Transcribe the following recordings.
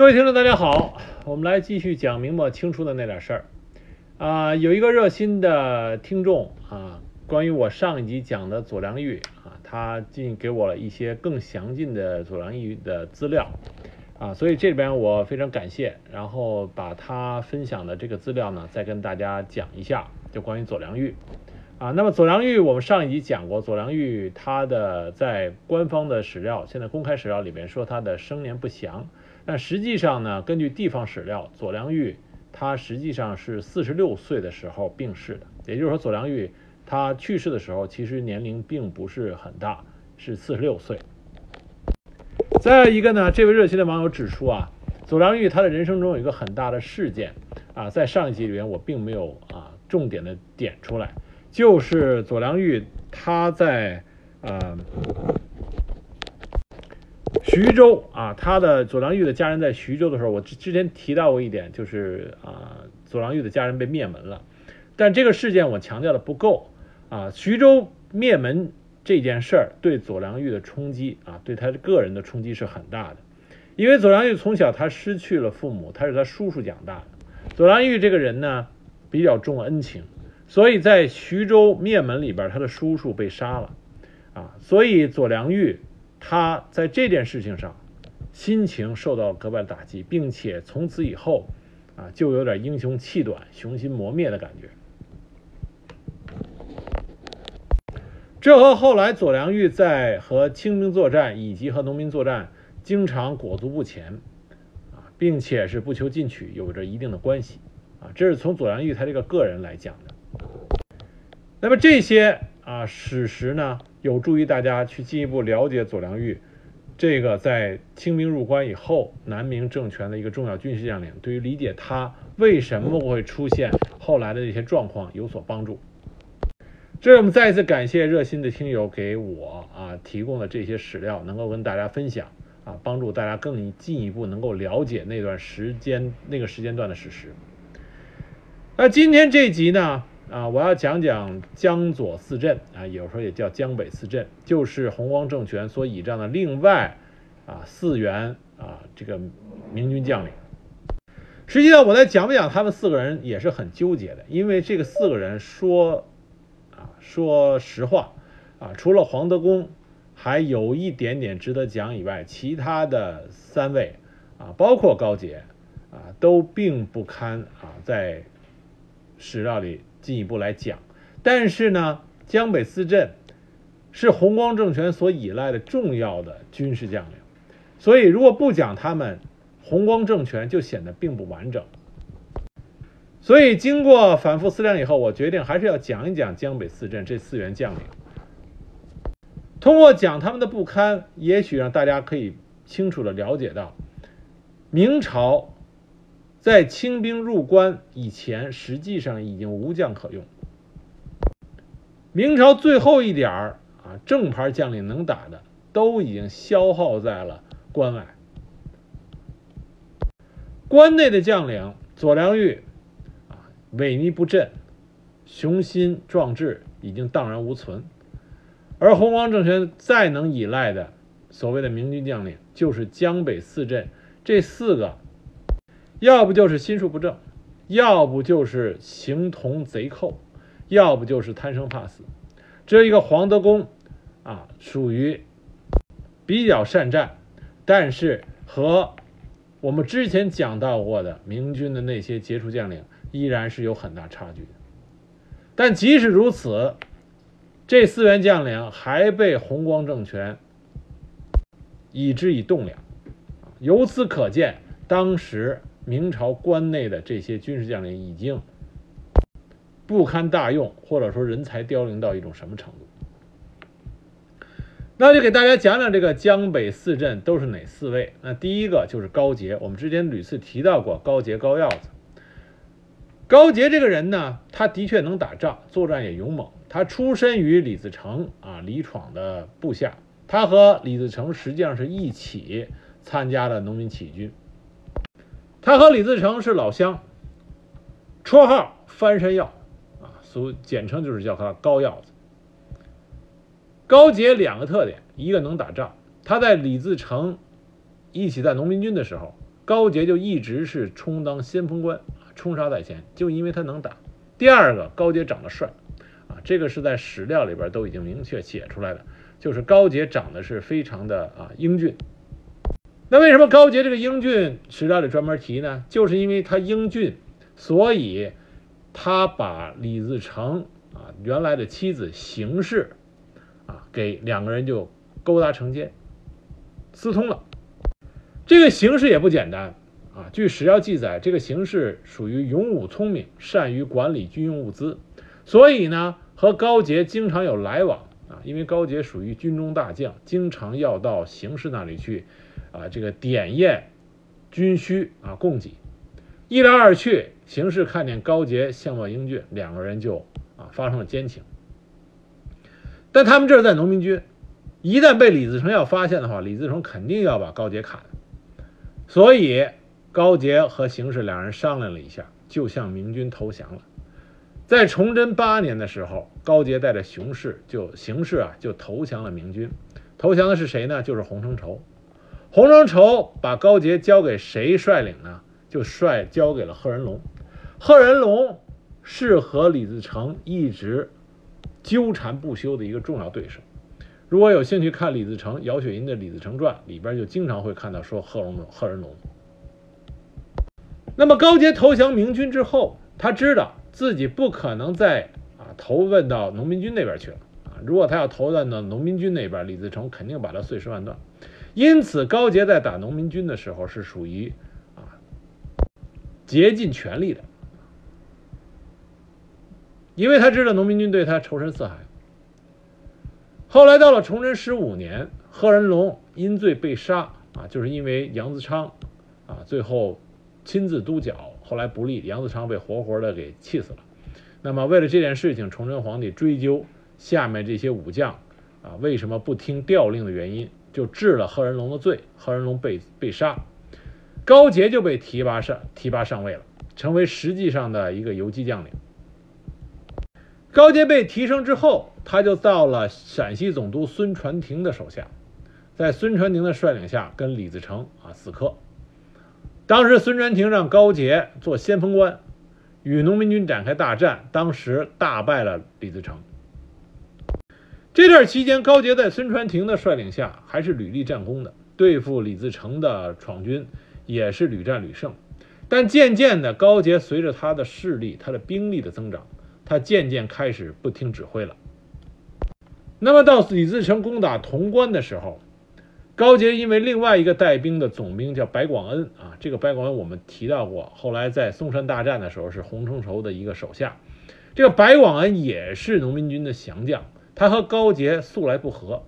各位听众，大家好，我们来继续讲明末清初的那点事儿。啊，有一个热心的听众啊，关于我上一集讲的左良玉啊，他进给我了一些更详尽的左良玉的资料啊，所以这里边我非常感谢，然后把他分享的这个资料呢，再跟大家讲一下，就关于左良玉啊。那么左良玉，我们上一集讲过，左良玉他的在官方的史料，现在公开史料里边说他的生年不详。但实际上呢，根据地方史料，左良玉他实际上是四十六岁的时候病逝的。也就是说，左良玉他去世的时候，其实年龄并不是很大，是四十六岁。再一个呢，这位热心的网友指出啊，左良玉他的人生中有一个很大的事件啊，在上一集里面我并没有啊重点的点出来，就是左良玉他在呃。徐州啊，他的左良玉的家人在徐州的时候，我之之前提到过一点，就是啊，左良玉的家人被灭门了。但这个事件我强调的不够啊，徐州灭门这件事儿对左良玉的冲击啊，对他个人的冲击是很大的。因为左良玉从小他失去了父母，他是他叔叔养大的。左良玉这个人呢，比较重恩情，所以在徐州灭门里边，他的叔叔被杀了啊，所以左良玉。他在这件事情上，心情受到格外打击，并且从此以后，啊，就有点英雄气短、雄心磨灭的感觉。这和后来左良玉在和清兵作战以及和农民作战，经常裹足不前，啊，并且是不求进取，有着一定的关系。啊，这是从左良玉他这个个人来讲的。那么这些啊史实呢？有助于大家去进一步了解左良玉这个在清兵入关以后南明政权的一个重要军事将领，对于理解他为什么会出现后来的这些状况有所帮助。这我们再一次感谢热心的听友给我啊提供的这些史料，能够跟大家分享啊，帮助大家更进一步能够了解那段时间那个时间段的史实。那今天这集呢？啊，我要讲讲江左四镇啊，有时候也叫江北四镇，就是洪光政权所倚仗的另外啊四员啊这个明军将领。实际上，我在讲不讲他们四个人也是很纠结的，因为这个四个人说啊说实话啊，除了黄德功还有一点点值得讲以外，其他的三位啊，包括高杰啊，都并不堪啊在史料里。进一步来讲，但是呢，江北四镇是弘光政权所依赖的重要的军事将领，所以如果不讲他们，弘光政权就显得并不完整。所以经过反复思量以后，我决定还是要讲一讲江北四镇这四员将领。通过讲他们的不堪，也许让大家可以清楚的了解到明朝。在清兵入关以前，实际上已经无将可用。明朝最后一点儿啊正牌将领能打的，都已经消耗在了关外。关内的将领左良玉啊萎靡不振，雄心壮志已经荡然无存。而洪光政权再能依赖的所谓的明军将领，就是江北四镇这四个。要不就是心术不正，要不就是形同贼寇，要不就是贪生怕死。只有一个黄德功，啊，属于比较善战，但是和我们之前讲到过的明军的那些杰出将领依然是有很大差距的。但即使如此，这四员将领还被弘光政权以之以栋梁，由此可见，当时。明朝关内的这些军事将领已经不堪大用，或者说人才凋零到一种什么程度？那就给大家讲讲这个江北四镇都是哪四位。那第一个就是高杰，我们之前屡次提到过高杰高鹞子。高杰这个人呢，他的确能打仗，作战也勇猛。他出身于李自成啊李闯的部下，他和李自成实际上是一起参加了农民起义军。他和李自成是老乡，绰号翻山药，啊，俗简称就是叫他高鹞子。高杰两个特点，一个能打仗，他在李自成一起在农民军的时候，高杰就一直是充当先锋官，冲杀在前，就因为他能打。第二个，高杰长得帅，啊，这个是在史料里边都已经明确写出来的，就是高杰长得是非常的啊英俊。那为什么高杰这个英俊史料里专门提呢？就是因为他英俊，所以他把李自成啊原来的妻子邢氏啊给两个人就勾搭成奸，私通了。这个邢氏也不简单啊，据史料记载，这个邢氏属于勇武聪明，善于管理军用物资，所以呢和高杰经常有来往啊，因为高杰属于军中大将，经常要到邢氏那里去。啊，这个点验军需啊，供给，一来二去，形势看见高杰相貌英俊，两个人就啊发生了奸情。但他们这是在农民军，一旦被李自成要发现的话，李自成肯定要把高杰砍了。所以高杰和邢氏两人商量了一下，就向明军投降了。在崇祯八年的时候，高杰带着熊氏就邢氏啊就投降了明军。投降的是谁呢？就是洪承畴。洪承畴把高杰交给谁率领呢？就率交给了贺人龙。贺人龙是和李自成一直纠缠不休的一个重要对手。如果有兴趣看李自成、姚雪银的《李自成传》，里边就经常会看到说贺龙、贺人龙。那么高杰投降明军之后，他知道自己不可能再啊投奔到农民军那边去了！如果他要投在那农民军那边，李自成肯定把他碎尸万段。因此，高杰在打农民军的时候是属于啊竭尽全力的，因为他知道农民军对他仇深似海。后来到了崇祯十五年，贺人龙因罪被杀啊，就是因为杨子昌啊最后亲自督剿，后来不利，杨子昌被活活的给气死了。那么为了这件事情，崇祯皇帝追究下面这些武将啊为什么不听调令的原因。就治了贺人龙的罪，贺人龙被被杀，高杰就被提拔上提拔上位了，成为实际上的一个游击将领。高杰被提升之后，他就到了陕西总督孙传庭的手下，在孙传庭的率领下，跟李自成啊死磕。当时孙传庭让高杰做先锋官，与农民军展开大战，当时大败了李自成。这段期间，高杰在孙传庭的率领下还是屡立战功的，对付李自成的闯军也是屡战屡胜。但渐渐的，高杰随着他的势力、他的兵力的增长，他渐渐开始不听指挥了。那么到李自成攻打潼关的时候，高杰因为另外一个带兵的总兵叫白广恩啊，这个白广恩我们提到过，后来在松山大战的时候是洪承畴的一个手下。这个白广恩也是农民军的降将。他和高杰素来不和，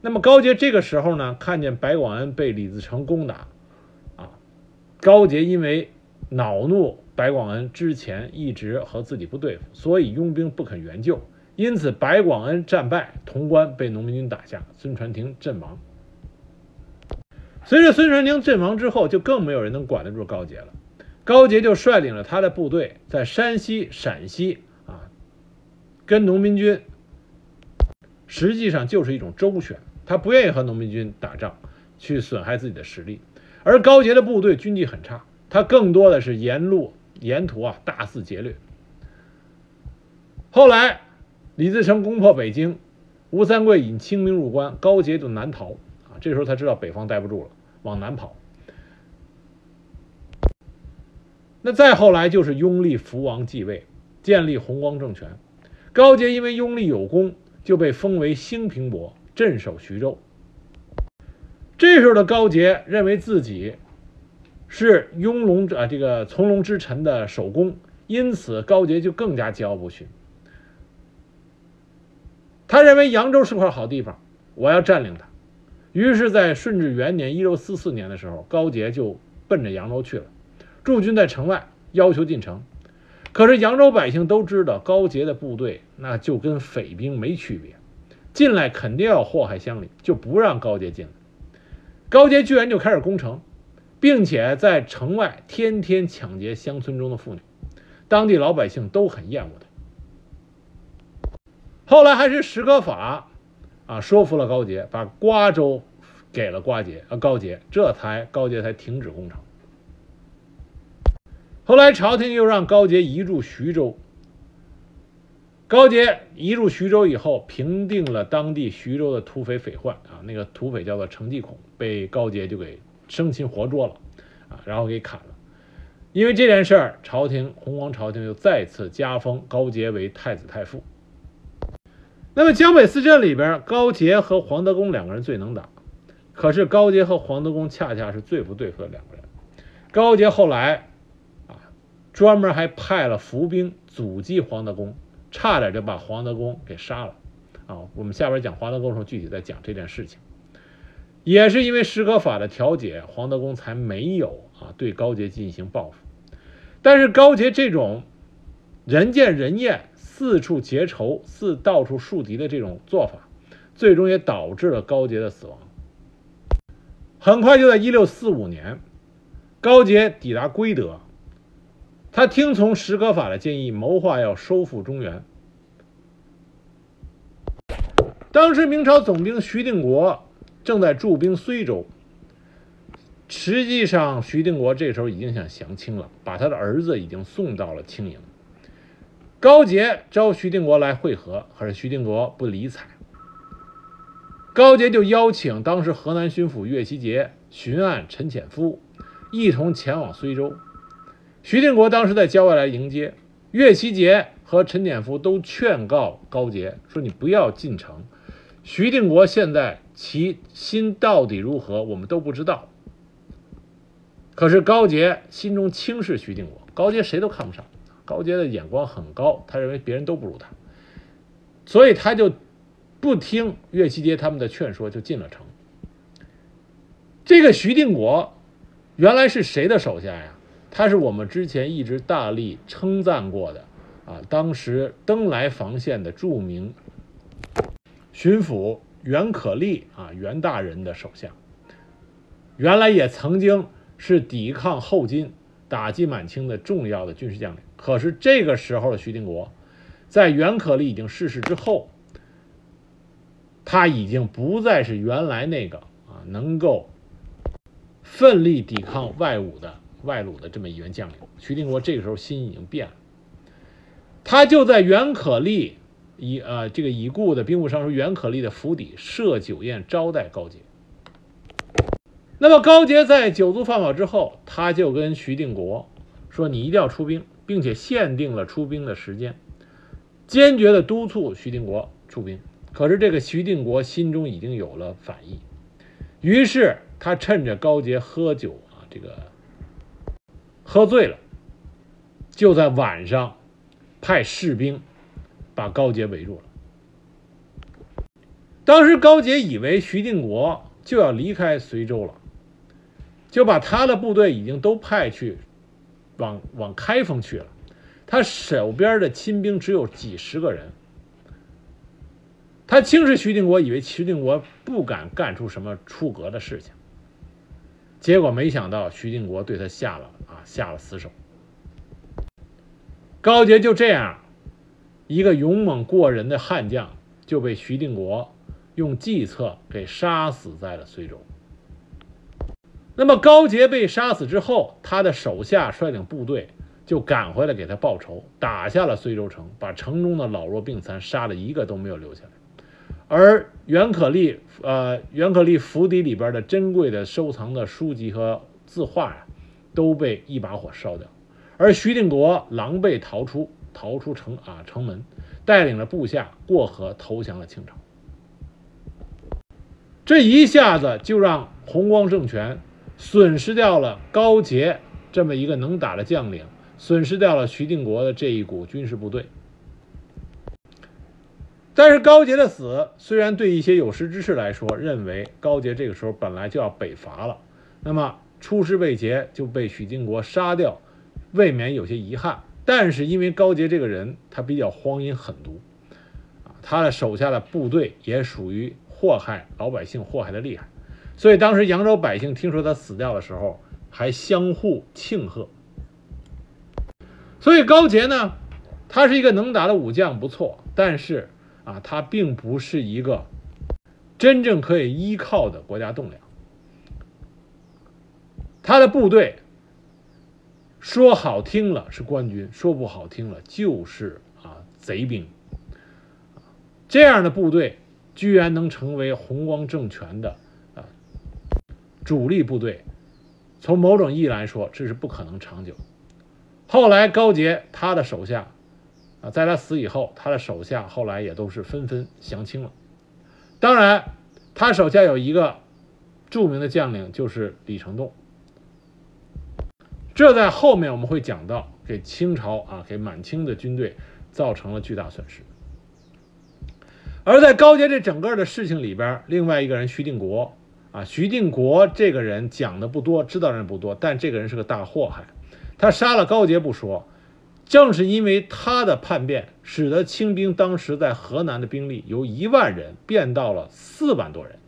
那么高杰这个时候呢，看见白广恩被李自成攻打，啊，高杰因为恼怒白广恩之前一直和自己不对付，所以拥兵不肯援救，因此白广恩战败，潼关被农民军打下，孙传庭阵亡。随着孙传庭阵亡之后，就更没有人能管得住高杰了，高杰就率领了他的部队在山西、陕西啊，跟农民军。实际上就是一种周旋，他不愿意和农民军打仗，去损害自己的实力。而高杰的部队军纪很差，他更多的是沿路沿途啊大肆劫掠。后来李自成攻破北京，吴三桂引清兵入关，高杰就南逃啊。这时候他知道北方待不住了，往南跑。那再后来就是拥立福王继位，建立弘光政权。高杰因为拥立有功。就被封为兴平伯，镇守徐州。这时候的高杰认为自己是雍龙啊这个从龙之臣的首功，因此高杰就更加桀骜不驯。他认为扬州是块好地方，我要占领它。于是，在顺治元年（一六四四年）的时候，高杰就奔着扬州去了，驻军在城外，要求进城。可是扬州百姓都知道高杰的部队那就跟匪兵没区别，进来肯定要祸害乡里，就不让高杰进来。高杰居然就开始攻城，并且在城外天天抢劫乡村中的妇女，当地老百姓都很厌恶他。后来还是石可法啊说服了高杰，把瓜州给了瓜杰啊高杰，这才高杰才停止攻城。后来朝廷又让高杰移驻徐州。高杰移驻徐州以后，平定了当地徐州的土匪匪患啊，那个土匪叫做程继孔，被高杰就给生擒活捉了啊，然后给砍了。因为这件事儿，朝廷弘光朝廷又再次加封高杰为太子太傅。那么江北四镇里边，高杰和黄德功两个人最能打，可是高杰和黄德功恰恰是最不对付的两个人。高杰后来，专门还派了伏兵阻击黄德功。差点就把黄德功给杀了，啊，我们下边讲黄德功时候具体再讲这件事情。也是因为史可法的调解，黄德功才没有啊对高杰进行报复。但是高杰这种人见人厌、四处结仇、四到处树敌的这种做法，最终也导致了高杰的死亡。很快就在一六四五年，高杰抵达归德。他听从石可法的建议，谋划要收复中原。当时明朝总兵徐定国正在驻兵睢州。实际上，徐定国这时候已经想降清了，把他的儿子已经送到了清营。高杰招徐定国来会合，可是徐定国不理睬。高杰就邀请当时河南巡抚岳希杰、巡按陈潜夫一同前往睢州。徐定国当时在郊外来迎接，岳希杰和陈典夫都劝告高杰说：“你不要进城。”徐定国现在其心到底如何，我们都不知道。可是高杰心中轻视徐定国，高杰谁都看不上，高杰的眼光很高，他认为别人都不如他，所以他就不听岳希杰他们的劝说，就进了城。这个徐定国原来是谁的手下呀？他是我们之前一直大力称赞过的，啊，当时登莱防线的著名巡抚袁可立啊，袁大人的手下，原来也曾经是抵抗后金、打击满清的重要的军事将领。可是这个时候的徐定国，在袁可立已经逝世之后，他已经不再是原来那个啊能够奋力抵抗外侮的。外虏的这么一员将领，徐定国这个时候心已经变了。他就在袁可立已呃这个已故的兵部尚书袁可立的府邸设酒宴招待高杰。那么高杰在酒足饭饱之后，他就跟徐定国说：“你一定要出兵，并且限定了出兵的时间，坚决的督促徐定国出兵。”可是这个徐定国心中已经有了反意，于是他趁着高杰喝酒啊这个。喝醉了，就在晚上派士兵把高杰围住了。当时高杰以为徐定国就要离开随州了，就把他的部队已经都派去往往开封去了。他手边的亲兵只有几十个人，他轻视徐定国，以为徐定国不敢干出什么出格的事情。结果没想到，徐定国对他下了啊下了死手。高杰就这样，一个勇猛过人的悍将，就被徐定国用计策给杀死在了随州。那么高杰被杀死之后，他的手下率领部队就赶回来给他报仇，打下了睢州城，把城中的老弱病残杀了一个都没有留下来。而袁可立，呃，袁可立府邸里边的珍贵的收藏的书籍和字画啊，都被一把火烧掉。而徐定国狼狈逃出，逃出城啊城门，带领着部下过河投降了清朝。这一下子就让弘光政权损失掉了高杰这么一个能打的将领，损失掉了徐定国的这一股军事部队。但是高杰的死，虽然对一些有识之士来说，认为高杰这个时候本来就要北伐了，那么出师未捷就被许定国杀掉，未免有些遗憾。但是因为高杰这个人，他比较荒淫狠毒，啊，他的手下的部队也属于祸害老百姓，祸害的厉害，所以当时扬州百姓听说他死掉的时候，还相互庆贺。所以高杰呢，他是一个能打的武将，不错，但是。啊，他并不是一个真正可以依靠的国家栋梁。他的部队说好听了是官军，说不好听了就是啊贼兵。这样的部队居然能成为红光政权的啊主力部队，从某种意义来说，这是不可能长久。后来高杰他的手下在他死以后，他的手下后来也都是纷纷降清了。当然，他手下有一个著名的将领，就是李成栋。这在后面我们会讲到，给清朝啊，给满清的军队造成了巨大损失。而在高杰这整个的事情里边，另外一个人徐定国啊，徐定国这个人讲的不多，知道人不多，但这个人是个大祸害。他杀了高杰不说，正是因为他的叛变，使得清兵当时在河南的兵力由一万人变到了四万多人。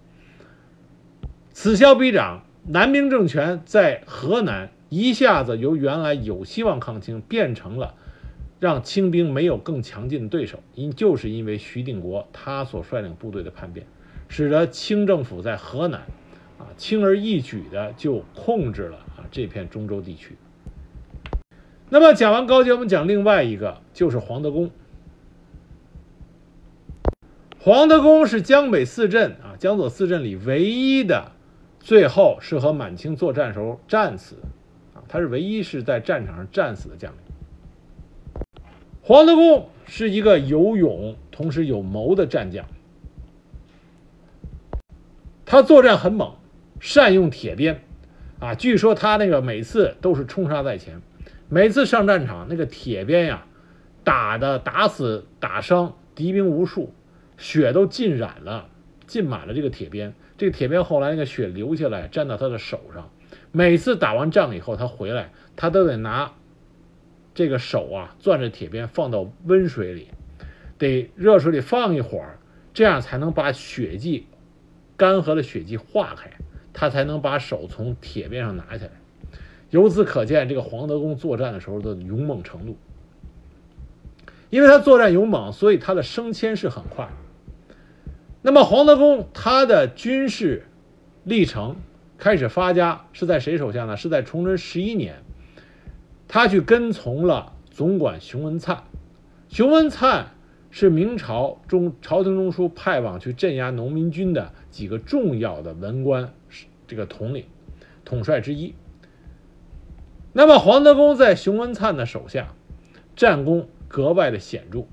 此消彼长，南明政权在河南。一下子由原来有希望抗清，变成了让清兵没有更强劲的对手，因就是因为徐定国他所率领部队的叛变，使得清政府在河南啊轻而易举的就控制了啊这片中州地区。那么讲完高阶，我们讲另外一个，就是黄德功。黄德功是江北四镇啊江左四镇里唯一的，最后是和满清作战时候战死。啊他是唯一是在战场上战死的将领。黄德功是一个有勇同时有谋的战将，他作战很猛，善用铁鞭，啊，据说他那个每次都是冲杀在前，每次上战场那个铁鞭呀，打的打死打伤敌兵无数，血都浸染了，浸满了这个铁鞭，这个铁鞭后来那个血流下来沾到他的手上。每次打完仗以后，他回来，他都得拿这个手啊，攥着铁鞭放到温水里，得热水里放一会儿，这样才能把血迹干涸的血迹化开，他才能把手从铁鞭上拿下来。由此可见，这个黄德功作战的时候的勇猛程度。因为他作战勇猛，所以他的升迁是很快。那么黄德功他的军事历程。开始发家是在谁手下呢？是在崇祯十一年，他去跟从了总管熊文灿。熊文灿是明朝中朝廷中枢派往去镇压农民军的几个重要的文官，这个统领、统帅之一。那么黄德功在熊文灿的手下，战功格外的显著，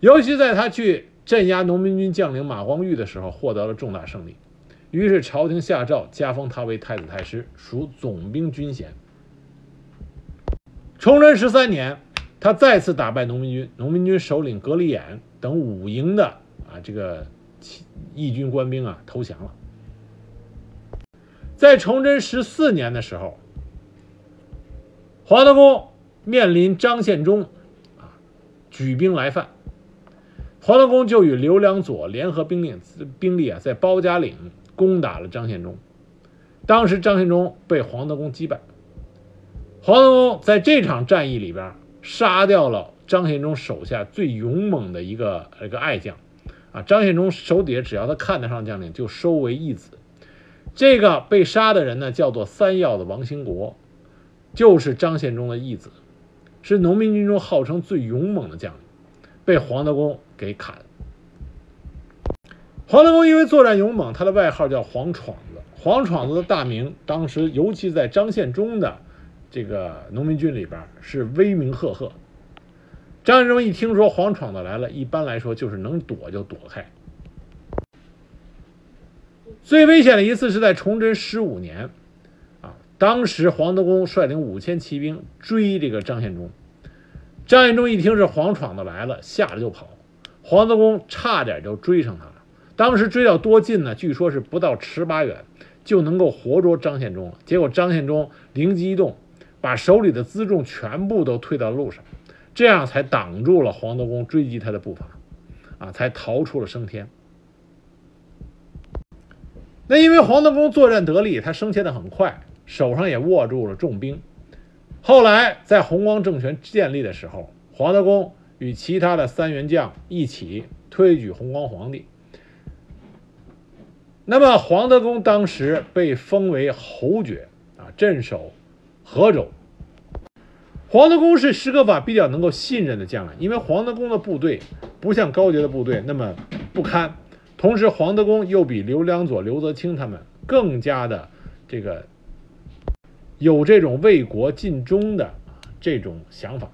尤其在他去镇压农民军将领马光裕的时候，获得了重大胜利。于是朝廷下诏加封他为太子太师，属总兵军衔。崇祯十三年，他再次打败农民军，农民军首领格里眼等五营的啊这个义军官兵啊投降了。在崇祯十四年的时候，黄德功面临张献忠啊举兵来犯，黄德功就与刘良佐联合兵力兵力啊在包家岭。攻打了张献忠，当时张献忠被黄德功击败。黄德功在这场战役里边杀掉了张献忠手下最勇猛的一个一个爱将，啊，张献忠手底下只要他看得上将领就收为义子。这个被杀的人呢，叫做三要的王兴国，就是张献忠的义子，是农民军中号称最勇猛的将领，被黄德功给砍。黄德功因为作战勇猛，他的外号叫黄闯子。黄闯子的大名，当时尤其在张献忠的这个农民军里边是威名赫赫。张献忠一听说黄闯子来了，一般来说就是能躲就躲开。最危险的一次是在崇祯十五年，当时黄德功率领五千骑兵追这个张献忠，张献忠一听是黄闯的来了，吓得就跑，黄德功差点就追上他了。当时追到多近呢？据说是不到尺八远，就能够活捉张献忠了。结果张献忠灵机一动，把手里的辎重全部都推到路上，这样才挡住了黄德功追击他的步伐，啊，才逃出了升天。那因为黄德功作战得力，他升迁的很快，手上也握住了重兵。后来在弘光政权建立的时候，黄德功与其他的三员将一起推举弘光皇帝。那么黄德功当时被封为侯爵啊，镇守河州黄德功是施可法比较能够信任的将领，因为黄德功的部队不像高杰的部队那么不堪，同时黄德功又比刘良佐、刘泽清他们更加的这个有这种为国尽忠的这种想法，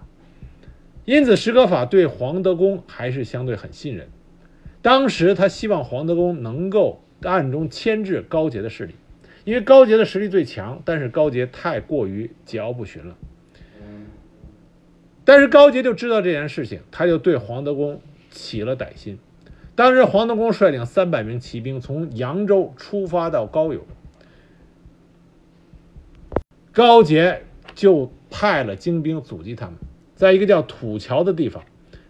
因此石可法对黄德功还是相对很信任。当时他希望黄德功能够暗中牵制高杰的势力，因为高杰的实力最强，但是高杰太过于桀骜不驯了。但是高杰就知道这件事情，他就对黄德功起了歹心。当时黄德功率领三百名骑兵从扬州出发到高邮，高杰就派了精兵阻击他们，在一个叫土桥的地方。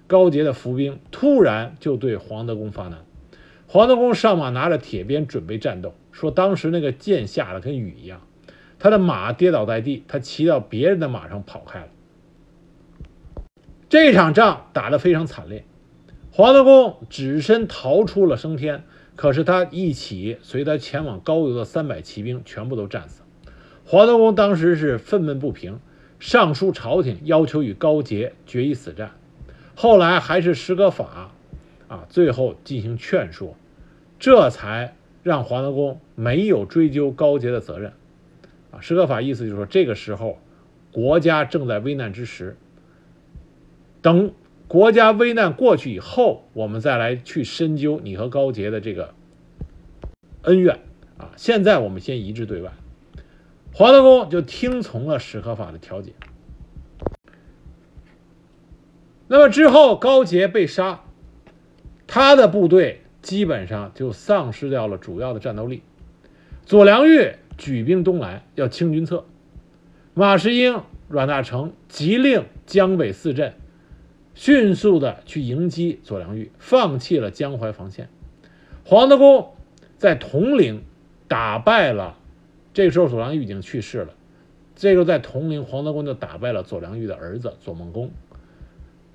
高杰的伏兵突然就对黄德功发难，黄德功上马拿着铁鞭准备战斗，说当时那个箭下的跟雨一样，他的马跌倒在地，他骑到别人的马上跑开了。这场仗打得非常惨烈，黄德功只身逃出了升天，可是他一起随他前往高邮的三百骑兵全部都战死了。黄德公当时是愤懑不平，上书朝廷要求与高杰决一死战。后来还是施可法，啊，最后进行劝说，这才让黄德公没有追究高杰的责任，啊，石可法意思就是说，这个时候国家正在危难之时，等国家危难过去以后，我们再来去深究你和高杰的这个恩怨，啊，现在我们先一致对外。黄德功就听从了史可法的调解。那么之后，高杰被杀，他的部队基本上就丧失掉了主要的战斗力。左良玉举兵东来，要清军策。马士英、阮大铖急令江北四镇迅速的去迎击左良玉，放弃了江淮防线。黄德功在铜陵打败了，这个时候左良玉已经去世了。这个在铜陵，黄德功就打败了左良玉的儿子左梦公。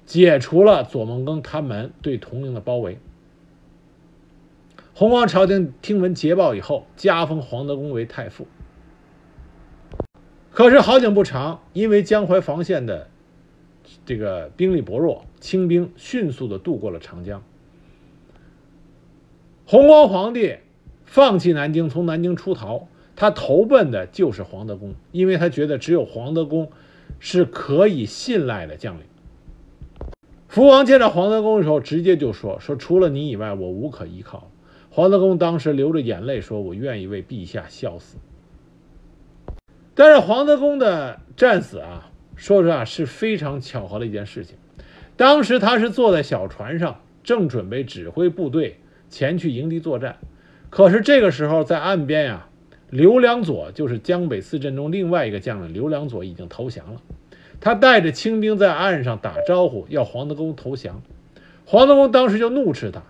解除了左梦庚他们对铜陵的包围。洪光朝廷听闻捷报以后，加封黄德功为太傅。可是好景不长，因为江淮防线的这个兵力薄弱，清兵迅速的渡过了长江。洪光皇帝放弃南京，从南京出逃，他投奔的就是黄德功，因为他觉得只有黄德功是可以信赖的将领。福王见到黄德功的时候，直接就说：“说除了你以外，我无可依靠。”黄德功当时流着眼泪说：“我愿意为陛下效死。”但是黄德功的战死啊，说实话是非常巧合的一件事情。当时他是坐在小船上，正准备指挥部队前去迎敌作战，可是这个时候在岸边呀，刘良佐就是江北四镇中另外一个将领刘良佐已经投降了。他带着清兵在岸上打招呼，要黄德功投降。黄德功当时就怒斥他，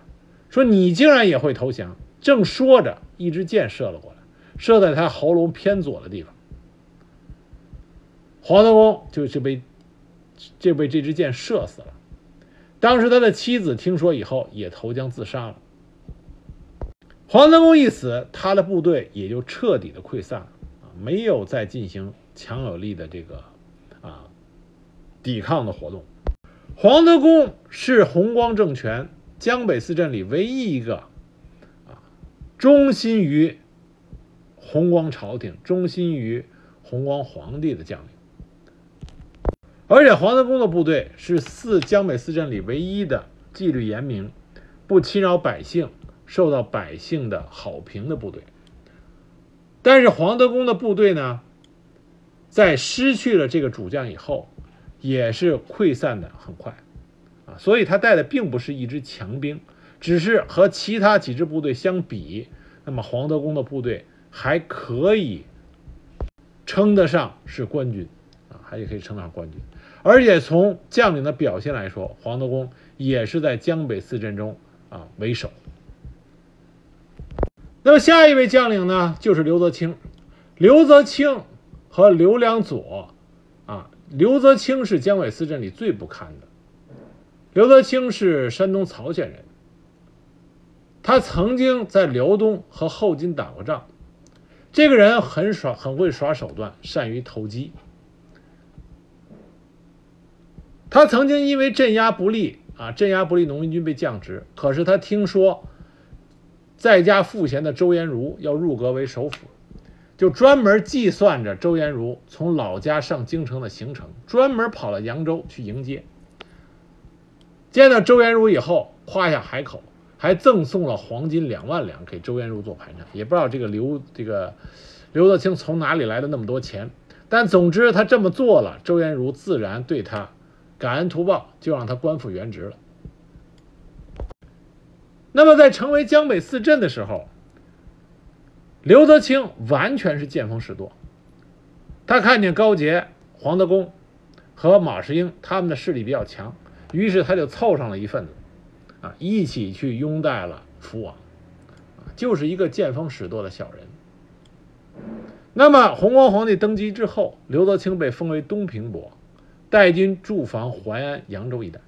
说：“你竟然也会投降！”正说着，一支箭射了过来，射在他喉咙偏左的地方。黄德功就是被就被这支箭射死了。当时他的妻子听说以后，也投江自杀了。黄德功一死，他的部队也就彻底的溃散了啊，没有再进行强有力的这个啊。抵抗的活动，黄德功是弘光政权江北四镇里唯一一个啊忠心于弘光朝廷、忠心于弘光皇帝的将领。而且黄德功的部队是四江北四镇里唯一的纪律严明、不侵扰百姓、受到百姓的好评的部队。但是黄德功的部队呢，在失去了这个主将以后。也是溃散的很快，啊，所以他带的并不是一支强兵，只是和其他几支部队相比，那么黄德功的部队还可以称得上是官军，啊，还可以称得上官军，而且从将领的表现来说，黄德功也是在江北四镇中啊为首。那么下一位将领呢，就是刘泽清，刘泽清和刘良佐。啊刘泽清是江北四镇里最不堪的。刘泽清是山东曹县人，他曾经在辽东和后金打过仗。这个人很耍，很会耍手段，善于投机。他曾经因为镇压不利啊，镇压不利，农民军被降职。可是他听说在家赋闲的周延儒要入阁为首辅，就专门计算着周延儒从老家上京城的行程，专门跑到扬州去迎接。见到周延儒以后，夸下海口，还赠送了黄金两万两给周延儒做盘缠。也不知道这个刘这个刘德清从哪里来的那么多钱，但总之他这么做了，周延儒自然对他。感恩图报，就让他官复原职了。那么，在成为江北四镇的时候，刘德清完全是见风使舵。他看见高杰、黄德功和马士英他们的势力比较强，于是他就凑上了一份子，啊，一起去拥戴了福王，就是一个见风使舵的小人。那么，弘光皇帝登基之后，刘德清被封为东平伯。带军驻防淮安、扬州一带。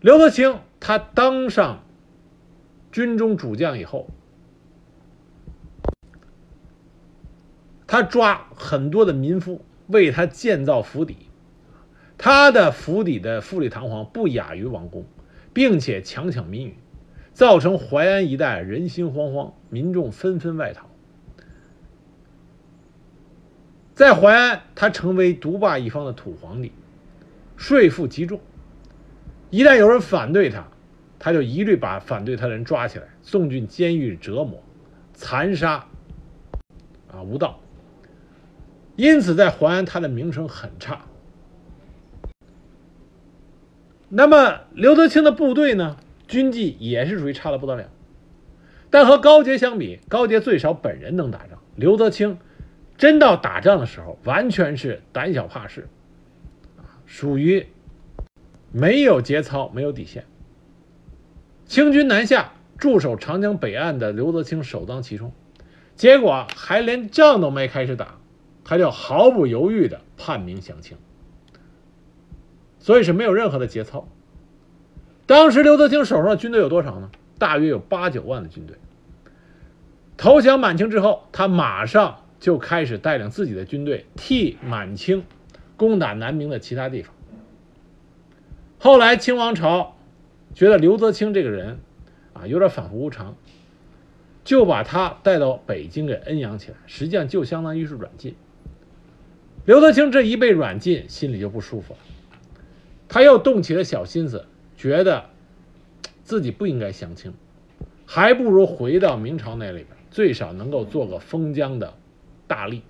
刘德清他当上军中主将以后，他抓很多的民夫为他建造府邸，他的府邸的富丽堂皇不亚于王宫，并且强抢民女，造成淮安一带人心惶惶，民众纷纷外逃。在淮安，他成为独霸一方的土皇帝，税赋极重。一旦有人反对他，他就一律把反对他的人抓起来，送进监狱折磨、残杀，啊，无道。因此，在淮安，他的名声很差。那么，刘德清的部队呢，军纪也是属于差的不得了。但和高杰相比，高杰最少本人能打仗，刘德清。真到打仗的时候，完全是胆小怕事，属于没有节操、没有底线。清军南下，驻守长江北岸的刘德清首当其冲，结果还连仗都没开始打，他就毫不犹豫的叛明降清，所以是没有任何的节操。当时刘德清手上的军队有多少呢？大约有八九万的军队。投降满清之后，他马上。就开始带领自己的军队替满清攻打南明的其他地方。后来清王朝觉得刘泽清这个人啊有点反复无常，就把他带到北京给恩养起来，实际上就相当于是软禁。刘泽清这一被软禁，心里就不舒服了，他又动起了小心思，觉得自己不应该降清，还不如回到明朝那里边，最少能够做个封疆的。大吏，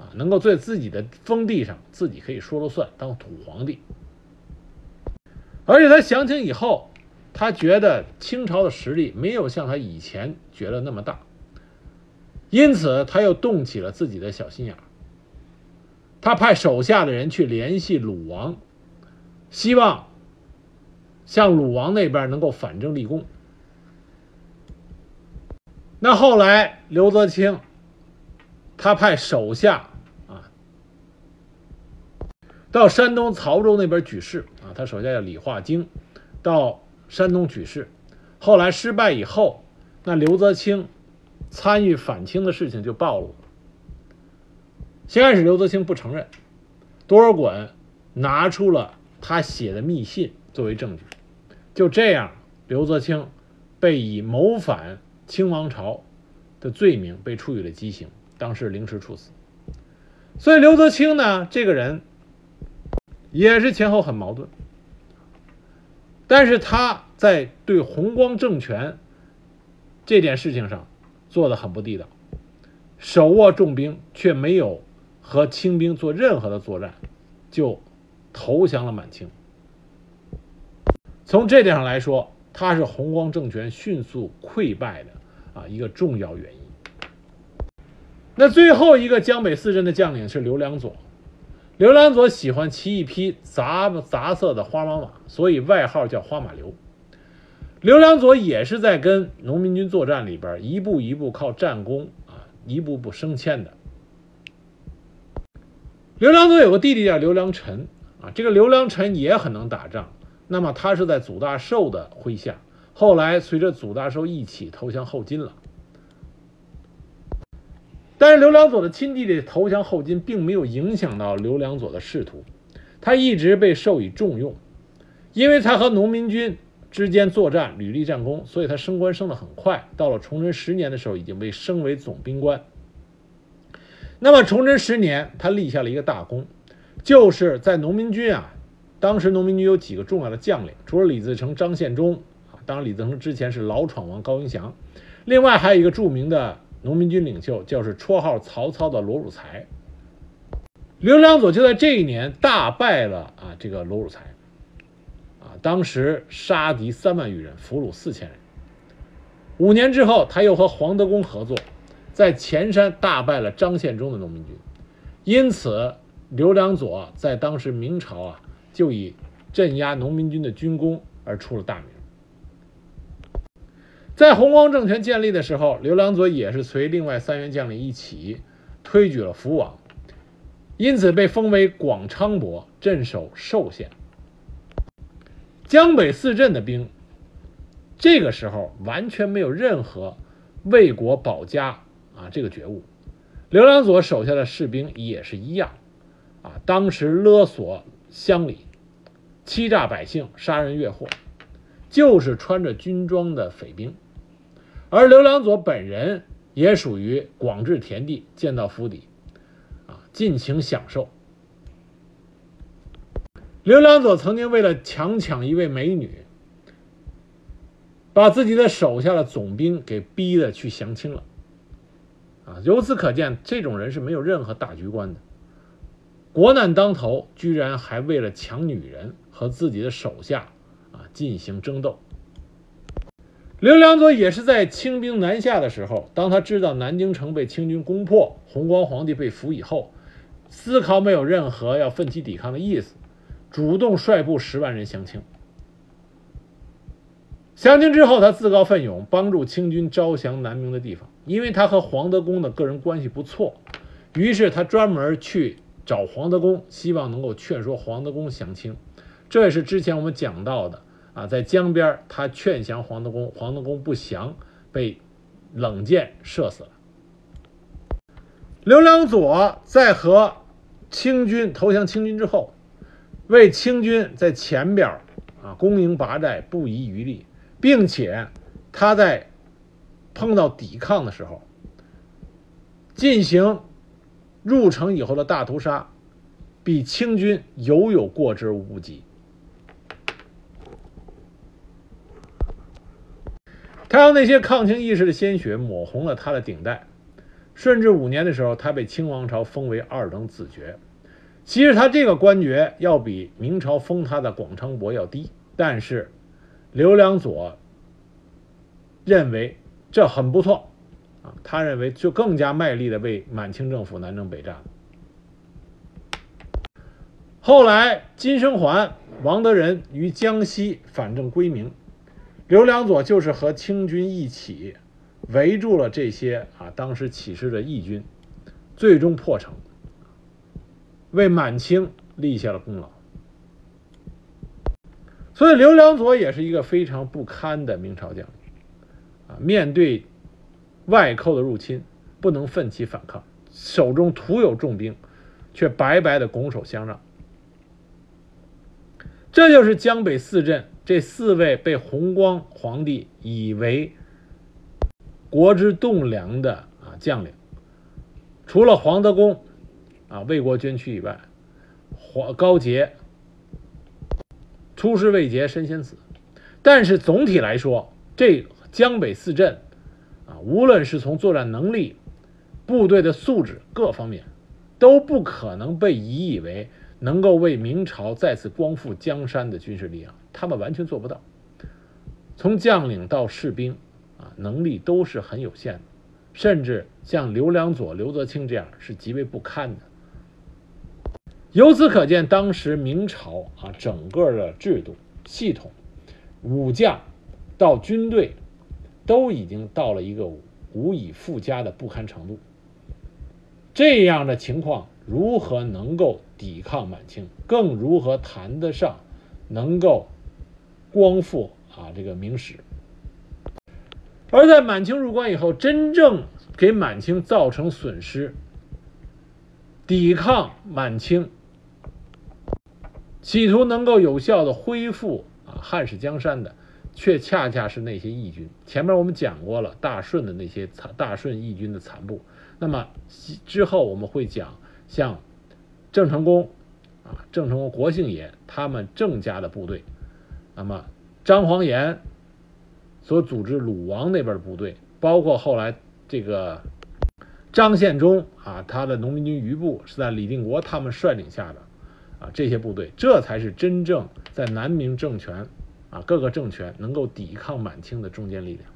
啊，能够在自己的封地上自己可以说了算，当土皇帝。而且他降清以后，他觉得清朝的实力没有像他以前觉得那么大，因此他又动起了自己的小心眼儿。他派手下的人去联系鲁王，希望向鲁王那边能够反正立功。那后来刘泽清。他派手下啊，到山东曹州那边举事他手下叫李化经，到山东举事。后来失败以后，那刘泽清参与反清的事情就暴露了。先开始刘泽清不承认，多尔衮拿出了他写的密信作为证据。就这样，刘泽清被以谋反清王朝的罪名被处以了极刑。当时凌迟处死，所以刘泽清呢，这个人也是前后很矛盾。但是他在对弘光政权这件事情上做的很不地道，手握重兵却没有和清兵做任何的作战，就投降了满清。从这点上来说，他是弘光政权迅速溃败的啊一个重要原因。那最后一个江北四镇的将领是刘良佐。刘良佐喜欢骑一匹杂杂色的花毛马，所以外号叫花马刘。刘良佐也是在跟农民军作战里边一步一步靠战功啊，一步步升迁的。刘良佐有个弟弟叫刘良臣啊，这个刘良臣也很能打仗。那么他是在祖大寿的麾下，后来随着祖大寿一起投降后金了。但是刘良佐的亲弟弟投降后金，并没有影响到刘良佐的仕途。他一直被授予重用，因为他和农民军之间作战屡立战功，所以他升官升得很快。到了崇祯十年的时候，已经被升为总兵官。那么崇祯十年，他立下了一个大功，就是在农民军啊，当时农民军有几个重要的将领，除了李自成、张献忠啊，当然李自成之前是老闯王高迎祥，另外还有一个著名的农民军领袖，就是绰号曹操的罗汝才。刘良佐就在这一年大败了啊，这个罗汝才，啊，当时杀敌三万余人，俘虏四千人。五年之后，他又和黄德功合作，在前山大败了张献忠的农民军，因此刘良佐在当时明朝啊，就以镇压农民军的军功而出了大名。在弘光政权建立的时候，刘良佐也是随另外三员将领一起推举了福王。因此被封为广昌伯，镇守寿县。江北四镇的兵，这个时候完全没有任何为国保家啊这个觉悟。刘良佐手下的士兵也是一样，啊，当时勒索乡里，欺诈百姓，杀人越货，就是穿着军装的匪兵。而刘良佐本人也属于广置田地，建造府邸。啊尽情享受。刘良佐曾经为了强抢一位美女，把自己的手下的总兵给逼的去降清了。啊，由此可见，这种人是没有任何大局观的。国难当头，居然还为了抢女人和自己的手下啊进行争斗。刘良佐也是在清兵南下的时候，当他知道南京城被清军攻破，弘光皇帝被俘以后。丝毫没有任何要奋起抵抗的意思，主动率部十万人降清。降清之后，他自告奋勇帮助清军招降南明的地方，因为他和黄德功的个人关系不错，于是他专门去找黄德功，希望能够劝说黄德功降清。这也是之前我们讲到的啊，在江边他劝降黄德功，黄德功不降，被冷箭射死了。刘良佐在和清军投降清军之后，为清军在前边啊攻营拔寨不遗余力，并且他在碰到抵抗的时候，进行入城以后的大屠杀，比清军犹有过之无不及。他让那些抗清义士的鲜血抹红了他的顶戴。顺治五年的时候，他被清王朝封为二等子爵。其实他这个官爵要比明朝封他的广昌伯要低，但是刘良佐认为这很不错啊，他认为就更加卖力的为满清政府南征北战。后来金生桓、王德仁于江西反正归明，刘良佐就是和清军一起。围住了这些啊，当时起事的义军，最终破城，为满清立下了功劳。所以刘良佐也是一个非常不堪的明朝将领啊，面对外寇的入侵，不能奋起反抗，手中徒有重兵，却白白的拱手相让。这就是江北四镇这四位被弘光皇帝以为。国之栋梁的啊将领，除了黄德功啊为国捐躯以外，黄高杰出师未捷身先死。但是总体来说，这江北四镇啊，无论是从作战能力、部队的素质各方面，都不可能被以以为能够为明朝再次光复江山的军事力量，他们完全做不到。从将领到士兵。啊能力都是很有限的，甚至像刘良佐、刘泽清这样是极为不堪的。由此可见，当时明朝啊整个的制度系统、武将到军队，都已经到了一个无以复加的不堪程度。这样的情况如何能够抵抗满清？更如何谈得上能够光复啊这个明史？而在满清入关以后，真正给满清造成损失、抵抗满清企图能够有效的恢复啊汉室江山的，却恰恰是那些义军。前面我们讲过了大顺的那些残大顺义军的残部，那么之后我们会讲像郑成功啊郑成功国姓爷他们郑家的部队，那么张煌言所组织鲁王那边的部队，包括后来这个张献忠啊他的农民军余部是在李定国他们率领下的。啊，这些部队，这才是真正在南明政权，啊各个政权能够抵抗满清的中坚力量。